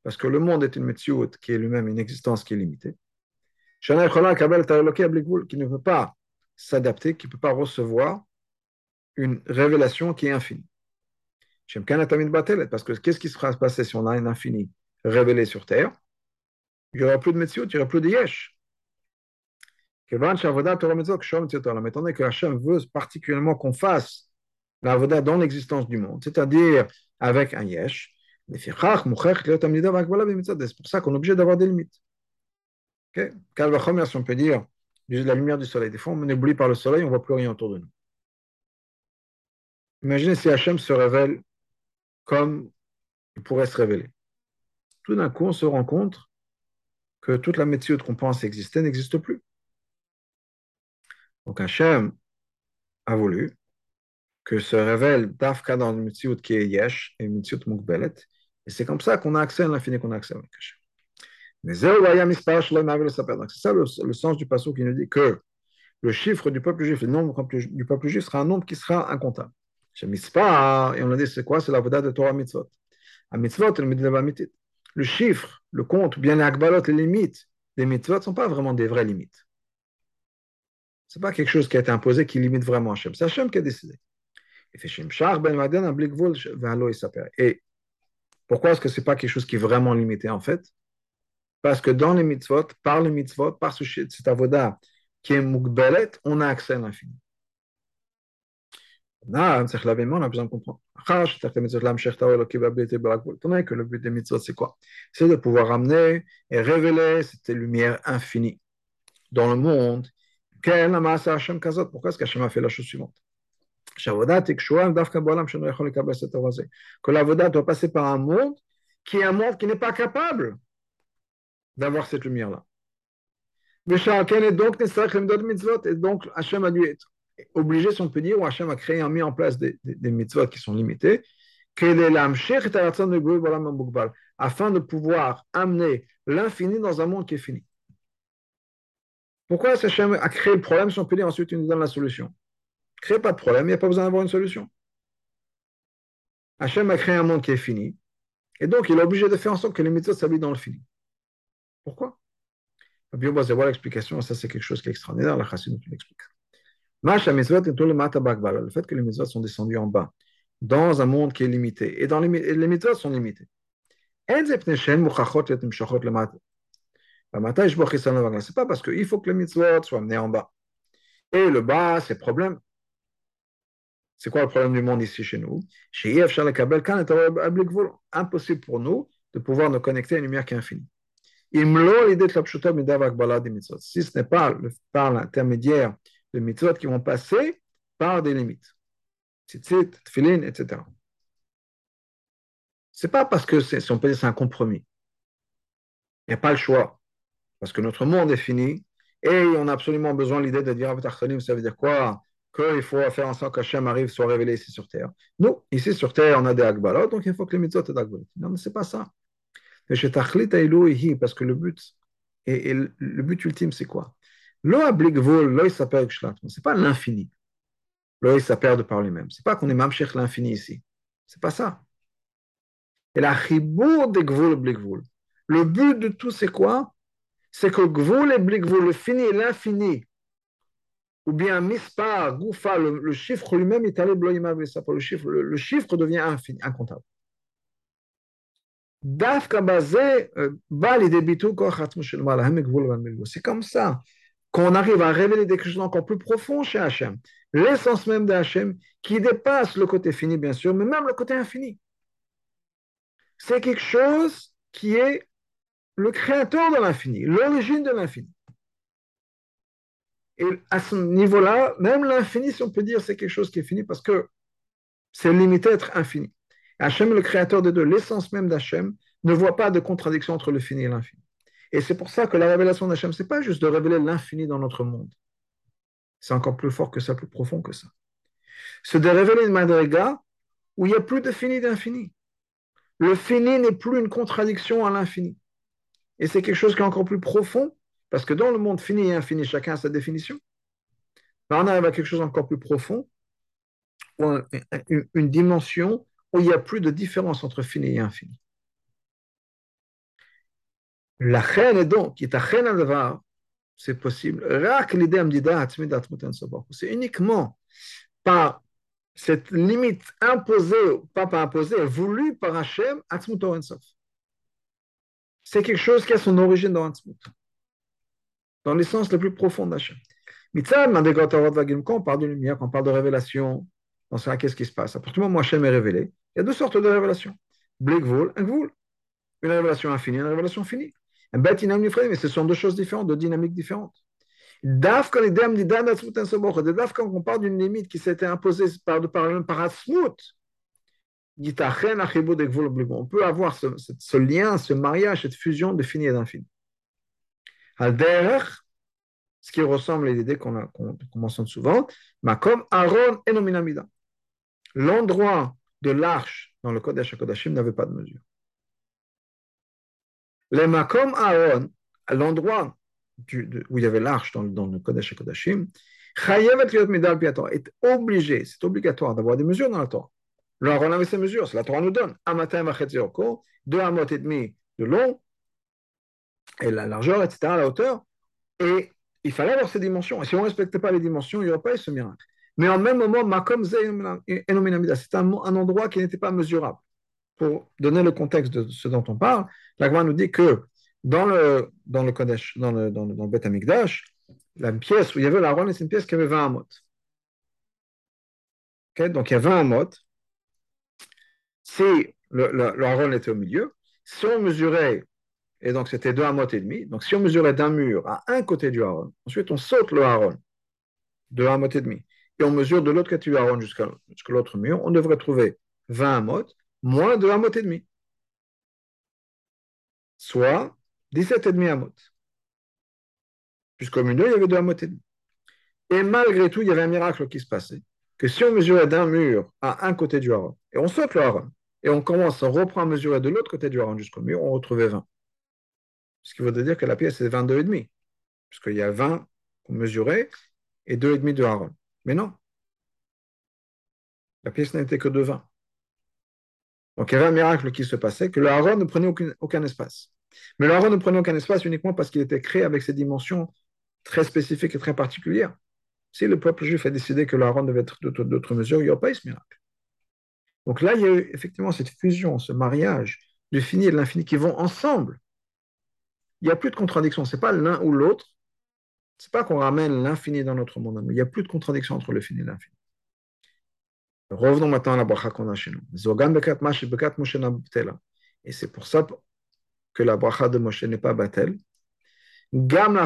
parce que le monde est une métiout qui est lui-même une existence qui est limitée. Qui ne peut pas s'adapter, qui ne peut pas recevoir une révélation qui est infinie. Parce que qu'est-ce qui sera passé si on a un infini révélé sur Terre? Il n'y aura plus de métiout, il n'y aura plus de yesh. Mais étant donné que Hachem veut particulièrement qu'on fasse la dans l'existence du monde, c'est-à-dire avec un yesh, c'est pour ça qu'on est obligé d'avoir des limites. Okay? si on peut dire, la lumière du soleil. Des fois, on est ébloui par le soleil, on ne voit plus rien autour de nous. Imaginez si Hachem se révèle comme il pourrait se révéler. Tout d'un coup, on se rend compte que toute la méthode qu'on pense exister n'existe plus. Donc Hachem a voulu que se révèle Dafka dans une méthode qui est Yesh et méthode Mukbelet, et c'est comme ça qu'on a accès à l'infini, qu'on a accès à Mekash. Mais c'est ça le, sens du passage qui nous dit que le chiffre du peuple juif, le nombre du peuple juif sera un nombre qui sera incontable. Chez et on a dit c'est quoi? C'est la voda de Torah Mitzvot. Mitzvot, le chiffre, le compte, bien les akbalot, les limites des mitzvot ne sont pas vraiment des vraies limites. Ce n'est pas quelque chose qui a été imposé qui limite vraiment Hachem. C'est Hachem qui a décidé. Et pourquoi est-ce que ce n'est pas quelque chose qui est vraiment limité en fait? Parce que dans les mitzvot, par les mitzvot, par ce, cet avoda qui est mukbelet, on a accès à l'infini. On a besoin de comprendre. que le but des mitzvot, c'est quoi? C'est de pouvoir amener et révéler cette lumière infinie dans le monde. Pourquoi est-ce qu'Hachem a fait la chose suivante? Que l'avoda doit passer par un monde qui est un monde qui n'est pas capable d'avoir cette lumière-là. Et donc, Hachem a dû être obligé, si on ou Hachem a créé, a mis en place des, mitzvot qui sont limités, afin de pouvoir amener l'infini dans un monde qui est fini. Pourquoi Hachem a créé le problème, si on peut ensuite il nous donne la solution? Crée pas de problème, il n'y a pas besoin d'avoir une solution. Hachem a créé un monde qui est fini, et donc il est obligé de faire en sorte que les mitzvot s'habillent dans le fini. Pourquoi? Rabbi Oba voir l'explication, ça c'est quelque chose qui est extraordinaire, la chassidut nous l'explique. Le fait que les mitzvot sont descendus en bas, dans un monde qui est limité, et dans les, les mitzvot sont limités. C'est pas parce qu'il faut que les mitzvot soient amenés en bas. Et le bas, c'est problème. C'est quoi le problème du monde ici chez nous? Impossible pour nous de pouvoir nous connecter à une lumière qui est infinie. Si ce n'est pas par l'intermédiaire de mitzvot qui vont passer par des limites. Tzitzit, tfilin, etc. C'est pas parce que si on peut c'est un compromis. Il n'y a pas le choix. Parce que notre monde est fini et on a absolument besoin de l'idée de dire ça veut dire quoi? Qu'il faut faire en sorte qu'Hachem arrive, soit révélé ici sur terre. Nous, ici sur terre, on a des agbalot, donc il faut que les mitzvot soient agbalot. Non, mais ce n'est pas ça. Parce que le but, et, le but ultime, c'est quoi? Ce n'est pas l'infini. L'œil, perd par lui-même. C'est pas qu'on est mamshech l'infini ici. C'est pas ça. Et la chibour des gvoul blikvoul. Le but de tout, c'est quoi? C'est que gvoul et blikvoul, le fini et l'infini, ou bien mispar, goufa, le, chiffre lui-même est allé le chiffre, le, le chiffre devient infini, incontable. C'est comme ça qu'on arrive à révéler des choses encore plus profondes chez Hachem. L'essence même de Hachem qui dépasse le côté fini, bien sûr, mais même le côté infini. C'est quelque chose qui est le créateur de l'infini, l'origine de l'infini. Et à ce niveau-là, même l'infini, si on peut dire, c'est quelque chose qui est fini parce que c'est limité à être infini. Hachem, le créateur des deux, l'essence même d'Hachem, ne voit pas de contradiction entre le fini et l'infini. Et c'est pour ça que la révélation d'Hachem, ce n'est pas juste de révéler l'infini dans notre monde. C'est encore plus fort que ça, plus profond que ça. C'est de révéler une madriga où il n'y a plus de fini d'infini. Le fini n'est plus une contradiction à l'infini. Et c'est quelque chose qui est encore plus profond, parce que dans le monde fini et infini, chacun a sa définition. on arrive à quelque chose encore plus profond, une dimension où il n'y a plus de différence entre fini et infini. La reine est donc, qui est à c'est possible. C'est uniquement par cette limite imposée, pas par imposée, voulue par Hachem, C'est quelque chose qui a son origine dans Atzmut, dans l'essence la plus profonde d'Hachem. Quand on parle de lumière, quand on parle de révélation, dans ça, qu'est-ce qui se passe? À partir du moment où Hachem est révélé, il y a deux sortes de révélations. Une révélation infinie, une révélation finie. Un mais ce sont deux choses différentes, deux dynamiques différentes. Daf, quand on parle d'une limite qui s'était imposée par, par, par Asmut, on peut avoir ce, ce, lien, ce mariage, cette fusion de fini et d'infini. Ce qui ressemble à l'idée qu'on qu mentionne souvent, comme Aaron et Nominamida. L'endroit de l'arche dans le code HaKodashim n'avait pas de mesure. Les Makom Aaron, l'endroit où il y avait l'arche dans, dans, le Kodesh Kodashim, est obligé, c'est obligatoire d'avoir des mesures dans la Torah. Le Aaron avait ses mesures, c'est la Torah nous donne. Amatem Achetziroko, deux amot et demi de long, et la largeur, etc., la hauteur. Et il fallait avoir ces dimensions. Et si on ne respectait pas les dimensions, il n'y aurait pas eu ce miracle. Mais en même moment, c'est un, un endroit qui n'était pas mesurable. Pour donner le contexte de ce dont on parle, l'Agma nous dit que dans le, dans le Kodesh, dans le, dans le, dans le Beth Amikdash, la pièce où il y avait l'Aaron, c'est une pièce qui avait 20 amot. Okay? Donc il y a 20 amot. Si le, le, était au milieu, si on mesurait, et donc c'était 2 amot et demi, donc si on mesurait d'un mur à un côté du Aaron, ensuite on saute le Aaron de 1 amot et demi, et on mesure de l'autre côté du Aaron jusqu'à l'autre mur, on devrait trouver 20 amot moins de 1 amot et demi. Soit 17,5 amot. Puisqu'au milieu, il y avait deux amot et demi. Et malgré tout, il y avait un miracle qui se passait. Que si on mesurait d'un mur à un côté du haron, et on saute le haron, et on commence, on reprend à mesurer de l'autre côté du haron jusqu'au mur, on retrouvait 20. Ce qui voudrait dire que la pièce est 22,5. Puisqu'il y a 20 qu'on mesurait et 2,5 de haron. Mais non. La pièce n'était que de 20. Donc il y avait un miracle qui se passait, que le haron ne prenait aucun espace. Mais le ne prenait aucun espace uniquement parce qu'il était créé avec ses dimensions très spécifiques et très particulières. Si le peuple juif a décidé que le devait être d'autres mesures, il n'y aurait pas eu ce miracle. Donc là, il y a eu effectivement cette fusion, ce mariage du fini et de l'infini qui vont ensemble. Il n'y a plus de contradiction. Ce n'est pas l'un ou l'autre. Ce n'est pas qu'on ramène l'infini dans notre monde, il n'y a plus de contradiction entre le fini et l'infini. Revenons maintenant à la bracha qu'on a chez nous. Et c'est pour ça que la bracha de Moshe n'est pas batel. Même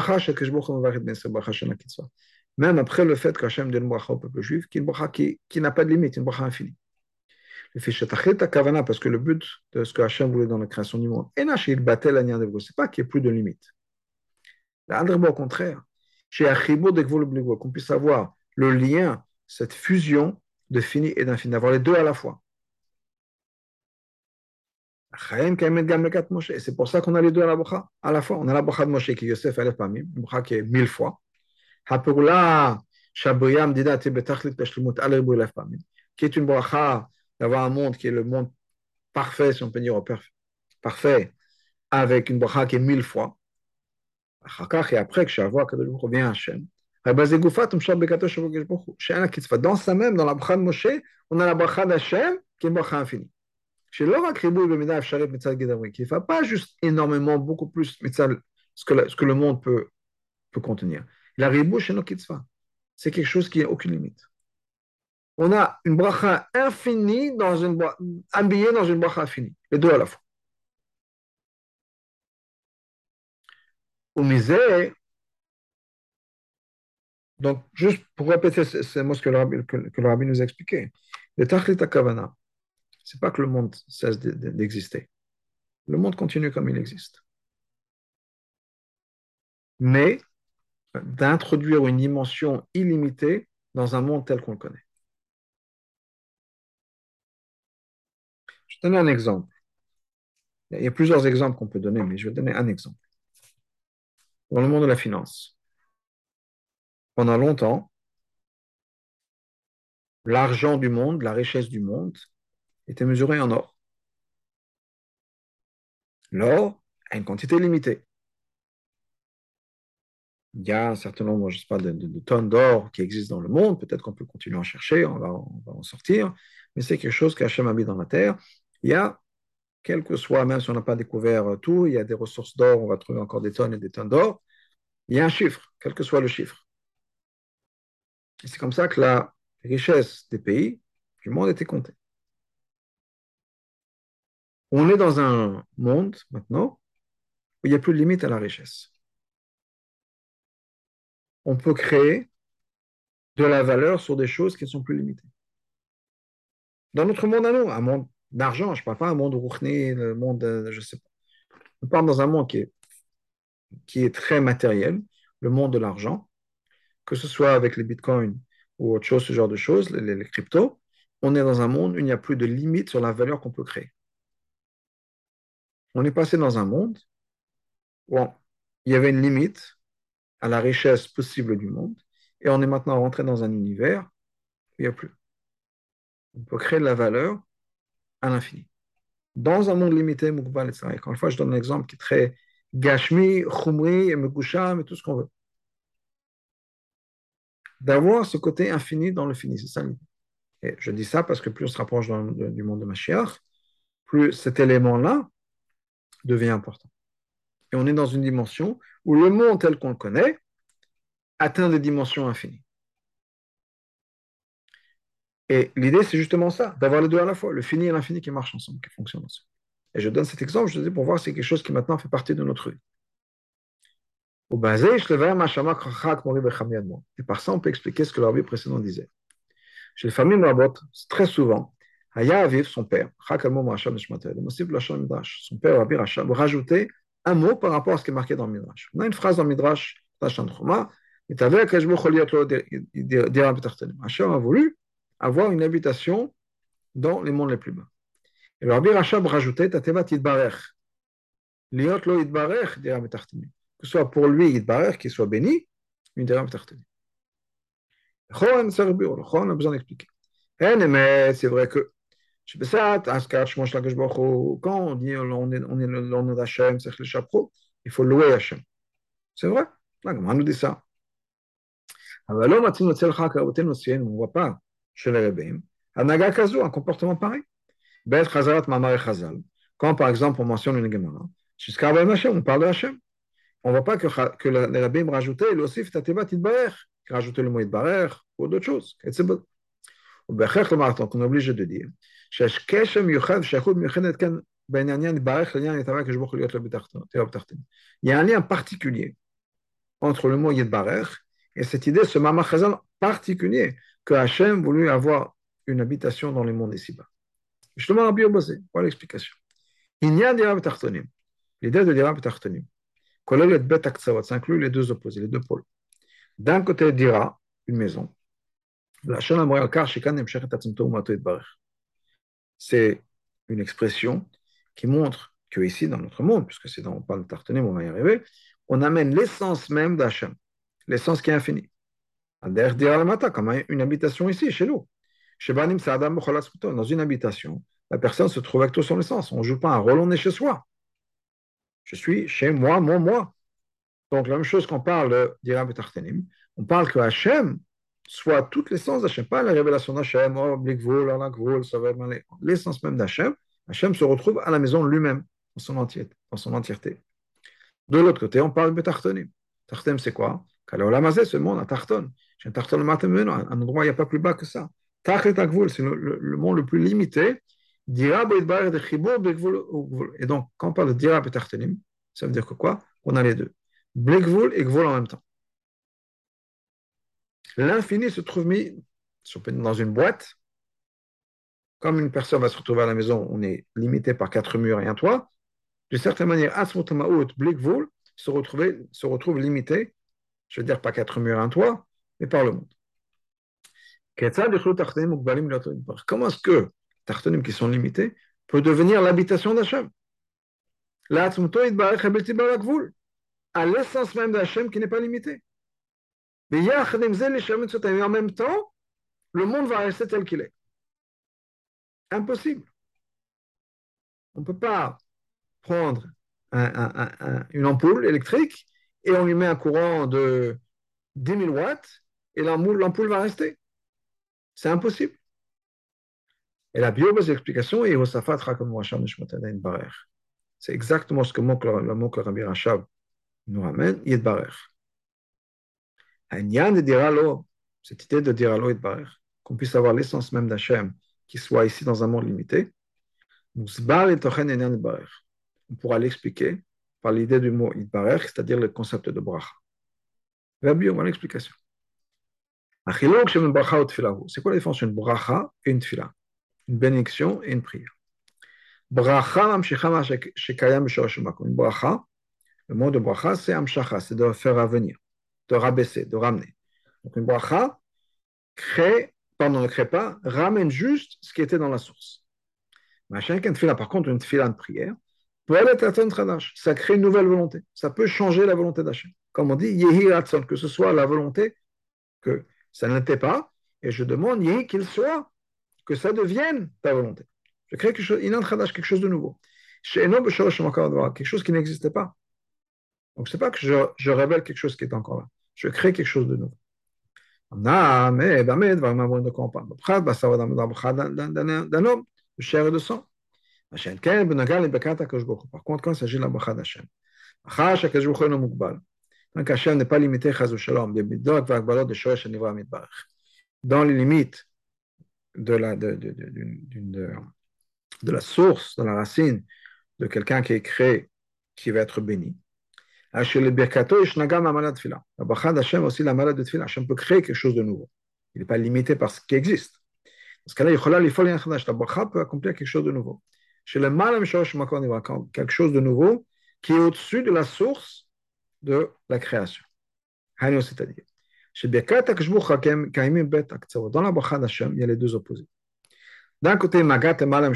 après le fait qu'Hachem donne une bracha au peuple juif, qui une qui, qui n'a pas de limite, une bracha infinie. Le kavana, parce que le but de ce que Hachem voulait dans la création du monde, et il battait la c'est pas qu'il n'y ait plus de limite. Au contraire, qu'on puisse avoir le lien, cette fusion de fini et d'infini, d'avoir les deux à la fois. Et c'est pour ça qu'on a les deux à la bracha. À la fois, on a la bracha de Moshe qui est Yosef Aleph Pamim, une bracha qui est mille fois. Hapurula, qui est une bracha d'avoir un monde qui est le monde parfait, si on peut dire parfait, avec une bracha qui est mille fois. Et après que Shavua Kadosh revient à Hachem, dans sa même, dans la bracha de Moshe, on a la bracha d'Hachem qui est une bracha infinie. Chez Mitzal Gedawi, qui ne fait pas juste énormément, beaucoup plus ce que, ce que le monde peut, contenir. La ribou c'est quelque chose qui n'a aucune limite. On a une bracha infinie dans une habillée dans une bracha infinie, les deux à la fois. Donc juste pour répéter ces mots que le rabbi, que, le rabbi nous a expliqué, le tachlit kavana, c'est pas que le monde cesse d'exister. Le monde continue comme il existe. Mais d'introduire une dimension illimitée dans un monde tel qu'on le connaît. Je vais donner un exemple. Il y a plusieurs exemples qu'on peut donner, mais je vais donner un exemple. Dans le monde de la finance, pendant longtemps, l'argent du monde, la richesse du monde, était mesuré en or. L'or a une quantité limitée il y a un certain nombre, je sais pas, de, tonnes d'or qui existent dans le monde. Peut-être qu'on peut continuer à en chercher, on va, en sortir. Mais c'est quelque chose qu'Hachem a mis dans la terre. Il y a, quel que soit, même si on n'a pas découvert tout, il y a des ressources d'or, on va trouver encore des tonnes et des tonnes d'or. Il y a un chiffre, quel que soit le chiffre. Et c'est comme ça que la richesse des pays du monde était comptée. On est dans un monde maintenant où il n'y a plus de limite à la richesse on peut créer de la valeur sur des choses qui ne sont plus limitées. Dans notre monde à nous, un monde d'argent, je ne parle pas un monde rouchné, le monde, je ne sais pas. On parle dans un monde qui est, qui est très matériel, le monde de l'argent, que ce soit avec les bitcoins ou autre chose, ce genre de choses, les, les cryptos. On est dans un monde où il n'y a plus de limite sur la valeur qu'on peut créer. On est passé dans un monde où il y avait une limite à la richesse possible du monde, et on est maintenant rentré dans un univers où il n'y a plus. On peut créer de la valeur à l'infini. Dans un monde limité, Mukbal, etc. Encore une fois, je donne un exemple qui est très Gashmi, Khumri, Megusham et tout ce qu'on veut. D'avoir ce côté infini dans le fini, c'est ça l'idée. Et je dis ça parce que plus on se rapproche du monde de Mashiach, plus cet élément-là devient important. Et on est dans une dimension où le monde tel qu'on le connaît atteint des dimensions infinies. Et l'idée, c'est justement ça, d'avoir les deux à la fois, le fini et l'infini qui marchent ensemble, qui fonctionnent ensemble. Et je donne cet exemple, je dis pour voir si c'est quelque chose qui maintenant fait partie de notre vie. Et par ça, on peut expliquer ce que vie précédente disait. Chez les familles Rabot, très souvent, Haya Aviv, son père, son père Rabbi Rachab, rajoutait un mot par rapport à ce qui est marqué dans le Midrash. On a une phrase dans le Midrash, Hachem a voulu avoir une habitation dans les mondes les plus bas. Et le Rabbi Rachab rajoutait Tateva Tidbarech. Liot lo Idbarech, dira Que ce soit pour lui Idbarech, qu'il soit béni, une dira Metarteni. Chon, c'est Rabbi on a besoin d'expliquer. C'est vrai que quand on dit on est, on est le nom d'Hachem, c'est le chapeau, il faut louer Hachem. C'est vrai, on nous dit ça. On ne voit pas chez les Rebbeim un naga kazu, un comportement pareil. Bet chazarat mamar et chazal. Quand par exemple on mentionne une Gemara, jusqu'à Hachem, on parle de Hachem. On ne voit pas que, que les Rebbeim rajoutaient l'osif tatevat idbarer, rajoutaient le mot idbarer ou d'autres choses. On est obligé de dire שיש קשר מיוחד ושייכות מיוחדת כאן בין העניין יתברך לעניין יתברך כשברוך הוא להיות לו בתחתינו. Il y a un lien particulier entre le mot Yitbarech et cette idée, ce mamachazan particulier que Hachem voulut avoir une habitation dans les mondes ici-bas. Justement, Rabbi Obosé, voilà l'explication. Il y a des Rabbi Tartonim. L'idée de Dira Tartonim, Kolel Aktsavot, ça inclut les deux opposés, les deux pôles. D'un côté, Dira, une maison. C'est une expression qui montre que ici, dans notre monde, puisque c'est dans on parle de Tartanim, on va y arriver, on amène l'essence même d'Hachem, l'essence qui est infinie. Comme une habitation ici, chez nous. Dans une habitation, la personne se trouve avec tout son essence. On ne joue pas un rôle, on est chez soi. Je suis chez moi, mon moi. Donc, la même chose qu'on parle d'Iram on parle que Hachem soit toute l'essence d'Hachem, pas la révélation d'Hachem, oh, l'essence même d'Hachem. Hachem se retrouve à la maison lui-même, dans son entièreté. Son entièreté. De l'autre côté, on parle de Tartanim. Tartanim, c'est quoi? Kalolamazé, ce monde, à Tarton. Un endroit, il n'y a pas plus bas que ça. Tachet c'est le, monde le plus limité. Et donc, quand on parle de Dira et Tartanim, ça veut dire quoi? On a les deux. Blekvul et Gvul en même temps. L'infini se trouve mis dans une boîte. Comme une personne va se retrouver à la maison, on est limité par quatre murs et un toit. D'une certaine manière, Asmotamaout, Blekvul se, se retrouve limité, je veux dire pas quatre murs et un toit, mais par le monde. Comment est-ce que Tartanim qui sont limités peut devenir l'habitation d'Hachem? À l'essence même d'Hachem qui n'est pas limitée. Mais en même temps, le monde va rester tel qu'il est. Impossible. On ne peut pas prendre une ampoule électrique et on lui met un courant de 10 000 watts et l'ampoule va rester. C'est impossible. Et la biobase explication est C'est exactement ce que le mot que Rabbi Rachab nous ramène, Yedbarer. Cette idée de dire Allo Yedbarer, qu'on puisse avoir l'essence même d'Hachem qui soit ici dans un monde limité, on pourra l'expliquer par l'idée du mot Yedbarer, c'est-à-dire le concept de bracha. Rabbi, on va l'explication. C'est quoi la différence entre une bracha et une tfila Une bénédiction et une prière. Bracha, une bracha, le mot de bracha, c'est amshacha, c'est de faire revenir, de rabaisser, de ramener. Donc une bracha crée, pardon, ne crée pas, ramène juste ce qui était dans la source. Machin qu'une fila, par contre, une fila de prière, peut être ça crée une nouvelle volonté. Ça peut changer la volonté d'Hachem. Comme on dit, yehi que ce soit la volonté que ça n'était pas, et je demande yehi qu'il soit, que ça devienne ta volonté. Je crée quelque chose, quelque chose de nouveau. Quelque chose qui n'existait pas. Donc, ce n'est pas que je, révèle quelque chose qui est encore là. Je crée quelque chose de nouveau. d'un homme, de chair et de sang. Par contre, quand il s'agit de la bracha d'Hachem, donc Hachem n'est pas limité, dans les limites de la, de, de, de, de, la source, de la racine de quelqu'un qui est créé, qui va être béni. D'Hachem aussi la malade de Tfila. Hachem peut créer quelque chose de nouveau. Il n'est pas limité par ce qui existe. Dans ce cas-là, la bracha peut accomplir quelque chose de nouveau. Chez le mal, quelque chose de nouveau qui est au-dessus de la source de la création. C'est-à-dire, dans la bracha d'Hachem, il y a les deux opposés. D'un côté, Magat et Malam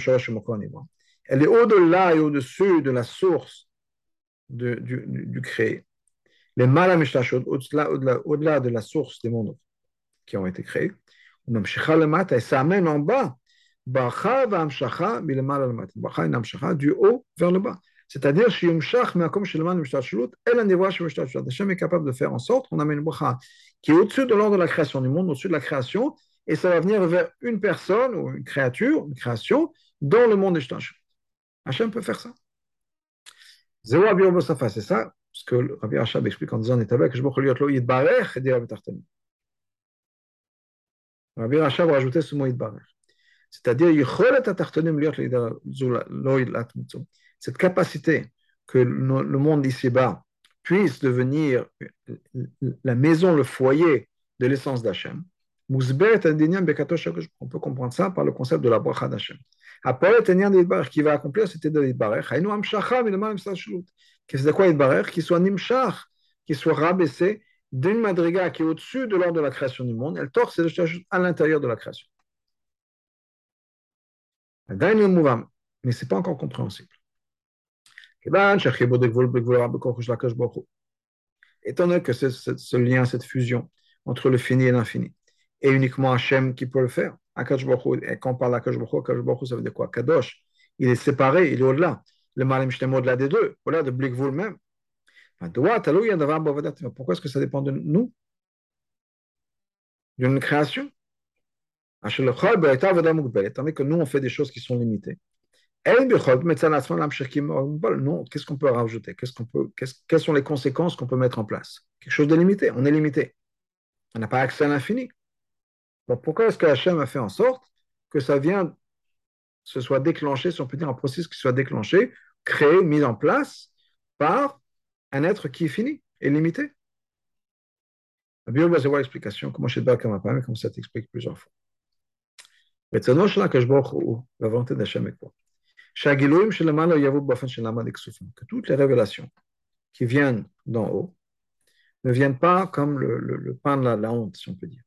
Elle est au-delà et au-dessus de la source du, du, créé. Les malamishashot, au-delà au -delà, de la source des mondes qui ont été créés, et ça amène en bas, du haut vers le bas. C'est-à-dire, Hachem est capable de faire en sorte qu'on amène une bracha qui est au-dessus de l'ordre de la création du monde, au-dessus de la création, et ça va venir vers une personne ou une créature, une création, dans le monde de Hachem peut faire ça. C'est ça ce que Rabbi Hachab explique en disant Rabbi Hachab a rajouté ce mot. C'est-à-dire, Cette capacité que le monde ici-bas puisse devenir la maison, le foyer de l'essence d'Hachem. On peut comprendre ça par le concept de la bracha d'Hachem. Après, qui va accomplir cette idée d'Idbarech, c'est de quoi Idbarech Qu'il soit Nimshach, qu'il soit rabaissé d'une madriga qui est au-dessus de l'ordre de la création du monde, elle torse et à l'intérieur de la création. Mais ce n'est pas encore compréhensible. Étant donné que ce, ce lien, cette fusion entre le fini et l'infini. Et uniquement Hachem qui peut le faire. Akash et quand on parle d'Akash Baruch ça veut dire quoi Kadosh, il est séparé, il est au-delà. Le Malim Shtemo au-delà des deux, au-delà de Blikvul même. Pourquoi est-ce que ça dépend de nous? D'une création? Étant donné que nous, on fait des choses qui sont limitées. Non, qu'est-ce qu'on peut rajouter? Qu'est-ce qu'on peut, Quelles sont les conséquences qu'on peut mettre en place? Quelque chose de limité. On est limité. On n'a pas accès à l'infini. pourquoi est-ce que Hachem a fait en sorte que ça vient, se soit déclenché, si on peut dire, un processus qui soit déclenché, créé, mis en place par un être qui est fini et limité? La Bible va avoir l'explication, comment je comme ça t'explique plusieurs fois? La volonté d'Hachem est quoi que toutes les révélations qui viennent d'en haut ne viennent pas comme le, pain de la, honte, si on peut dire.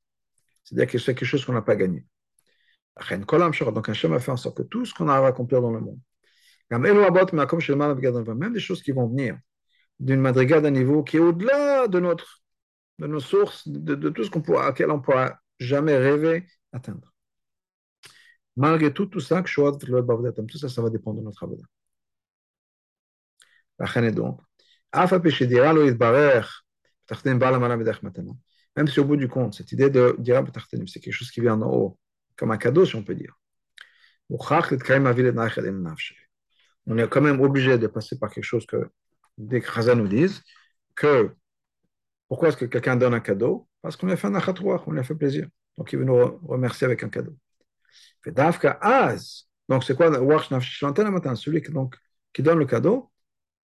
C'est-à-dire que c'est quelque chose qu'on n'a pas gagné. Donc Hachem a fait en sorte que tout ce qu'on a à accomplir dans le monde, même des choses qui vont venir d'une madriga d'un niveau qui est au-delà de, notre, de nos sources, de, tout ce qu'on pourra, auquel on ne pourra jamais rêver atteindre. Malgré tout, tout ça, tout ça, ça va dépendre de notre avoda. Même si au bout du compte, cette idée de dira c'est quelque chose qui vient en haut, comme un cadeau, si on peut dire. On est quand même obligé de passer par quelque chose que des Khazan nous disent que pourquoi est-ce que quelqu'un donne un cadeau? Parce qu'on lui a fait un achatouach, on lui a fait plaisir. Donc il veut nous remercier avec un cadeau. Dafka Az, donc c'est quoi Celui qui, donc, qui donne le cadeau,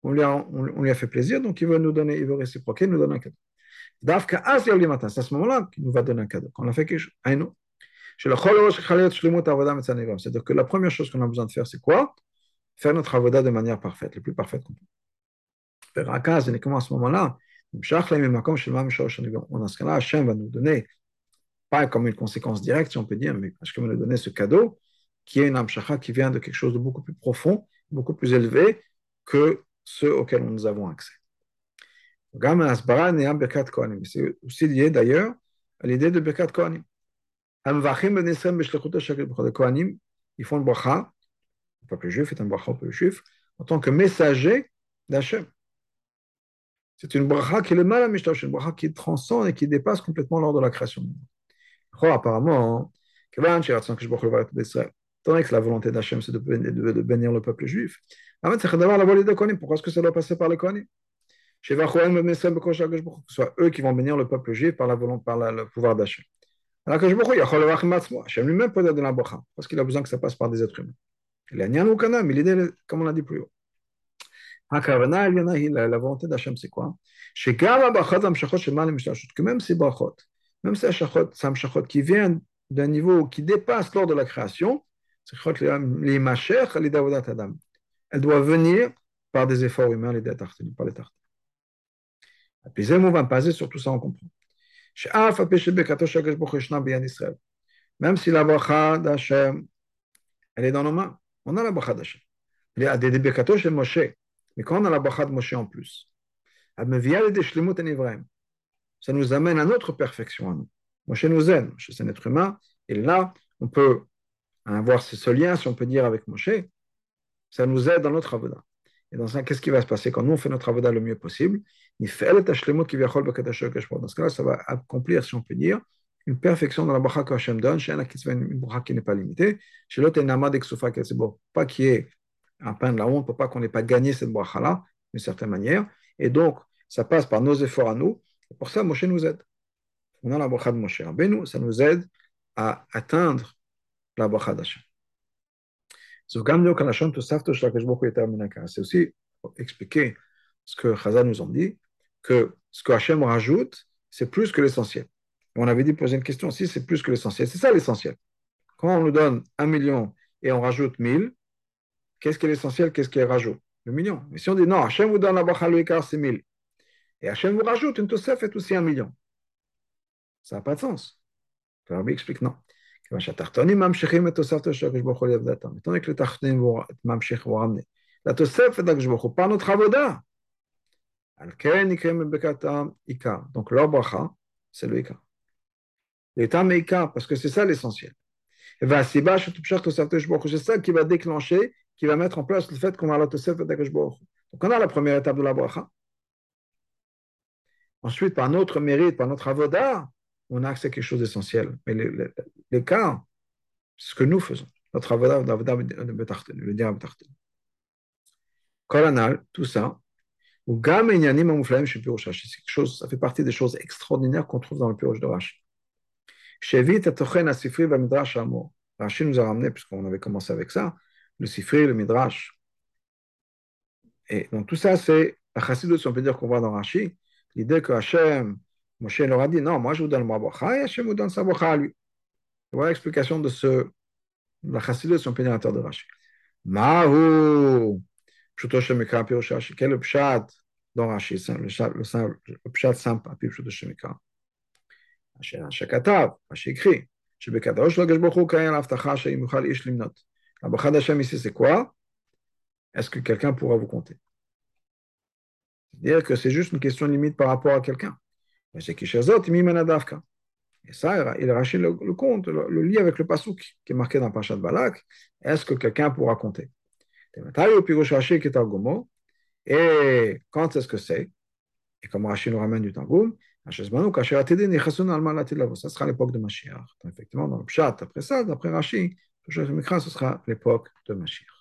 on lui, a, on, lui a fait plaisir, donc il veut nous donner, il veut réciproquer, il nous donne un cadeau. Dafka Az, c'est à ce moment-là qu'il nous va donner un cadeau. Quand on a fait quelque chose, c'est-à-dire que la première chose qu'on a besoin de faire, c'est quoi? Faire notre avoda de manière parfaite, le plus parfaite qu'on peut. Faire Akaz, uniquement à ce moment-là, dans ce cas-là, Hachem va nous donner pas comme une conséquence directe, si on peut dire, mais parce va nous donner ce cadeau, qui est une amshacha qui vient de quelque chose de beaucoup plus profond, beaucoup plus élevé que ceux auxquels nous avons accès. C'est aussi lié d'ailleurs à l'idée de Birkat Kohanim, ils font le bracha, le peuple juif est un bracha au peuple juif, en tant que messager d'Hachem. C'est une bracha qui est le mal à une bracha qui transcende et qui dépasse complètement l'ordre de la création du monde apparemment, étant donné que la volonté d'Hachem, c'est de, bénir le peuple juif, pourquoi est-ce que ça doit passer par les Kohanim? Que ce soit eux qui vont bénir le peuple juif par, la volonté, par le pouvoir d'Hachem. Hachem lui-même peut donner la bracha, parce qu'il a besoin que ça passe par des êtres humains. Il a mais l'idée, comme on l'a dit plus haut. La volonté d'Hachem, c'est quoi? Que même ces brachot, même si c'est un shachot qui vient d'un niveau qui dépasse l'ordre de la création, les macher, les davodat adam. Elle doit venir par des efforts humains, les tartines, par les tartines. Et puis, on va passer sur tout ça, on comprend. Même si la bracha d'Hachem, elle est dans nos mains, on a la bracha d'Hachem. Il y a des Moshe, mais quand on a la bracha de Moshe en plus, elle me vient des shlimut en Ibrahim ça nous amène à notre perfection à nous. Moshe nous aime, Moshe c'est un être humain, et là, on peut avoir ce lien, si on peut dire, avec Moshe, ça nous aide dans notre avoda. Et dans ça, qu'est-ce qui va se passer quand nous on fait notre avoda le mieux possible? Dans ce cas-là, ça va accomplir, si on peut dire, une perfection dans la bracha que Hashem donne, chez une bracha qui n'est pas limitée, chez l'autre, il nama d'exoufa c'est bon, pas qu'il y ait un pain de la honte, pas qu'on n'ait pas gagné cette bracha-là, d'une certaine manière, et donc, ça passe par nos efforts à nous, pour ça, Moshe nous aide. On a la bracha de Moshe Rabbeinu, ça nous aide à atteindre la bracha d'Hachem. C'est aussi expliquer ce que Chazal nous ont dit, que ce que Hachem rajoute, c'est plus que l'essentiel. On avait dit poser une question aussi, c'est plus que l'essentiel. C'est ça l'essentiel. Quand on nous donne un million et on rajoute mille, qu'est-ce qui est l'essentiel, qu'est-ce qui est rajoute Le million. Mais si on dit non, Hachem vous donne la bracha le c'est mille. Et Hachem vous rajoute une Tosef est aussi un million. Ça n'a pas de sens. Le Rabbi explique non. Étant donné que les Tartonim vont ramener. La Tosef est d'Akshboch, par notre avoda. Donc leur bracha, c'est le Ika. L'état Meika, parce que c'est ça l'essentiel. Et c'est ça qui va déclencher, qui va mettre en place le fait qu'on a la Tosefet Donc on a la première étape de la bracha. Ensuite, par notre mérite, par notre avoda, on a accès à quelque chose d'essentiel. Mais cas, c'est ce que nous faisons. Notre avoda, le dire Kolanal, tout ça, c'est quelque chose, ça fait partie des choses extraordinaires qu'on trouve dans le Pirosh de Rashi. Rashi nous a ramené, puisqu'on avait commencé avec ça, le sifri, le midrash. Et donc tout ça, c'est la chassidut, on peut dire qu'on voit dans Rashi, l'idée que Hachem, Moshe leur a dit, non, moi je vous donne ma bracha et Hachem vous donne sa bracha à lui. Voilà l'explication de ce, la chassidut, on peut dire, de Rashi. Mahu, pshuto shemikra pirushashi, quel est le pshat dans Rashi, le pshat simple, pshuto shemikra. שכתב, מה שהקריא, שבקדוש לקדוש ברוך הוא קיים להבטחה שאם יוכל איש למנות. הברכה d'Hachem ici, c'est quoi Est-ce que quelqu'un c'est-à-dire que c'est juste une question limite par rapport à quelqu'un. Et ça, il a racheté le, le compte, le, le lien avec le pasouk qui est marqué dans Pachat Balak. Est-ce que quelqu'un pourra compter Et quand est-ce que c'est? Et comme Rachid nous ramène du Tangoum, ça sera l'époque de Mashiach. Effectivement, dans le Pshat, après ça, d'après Rashi, ce sera l'époque de Mashiach.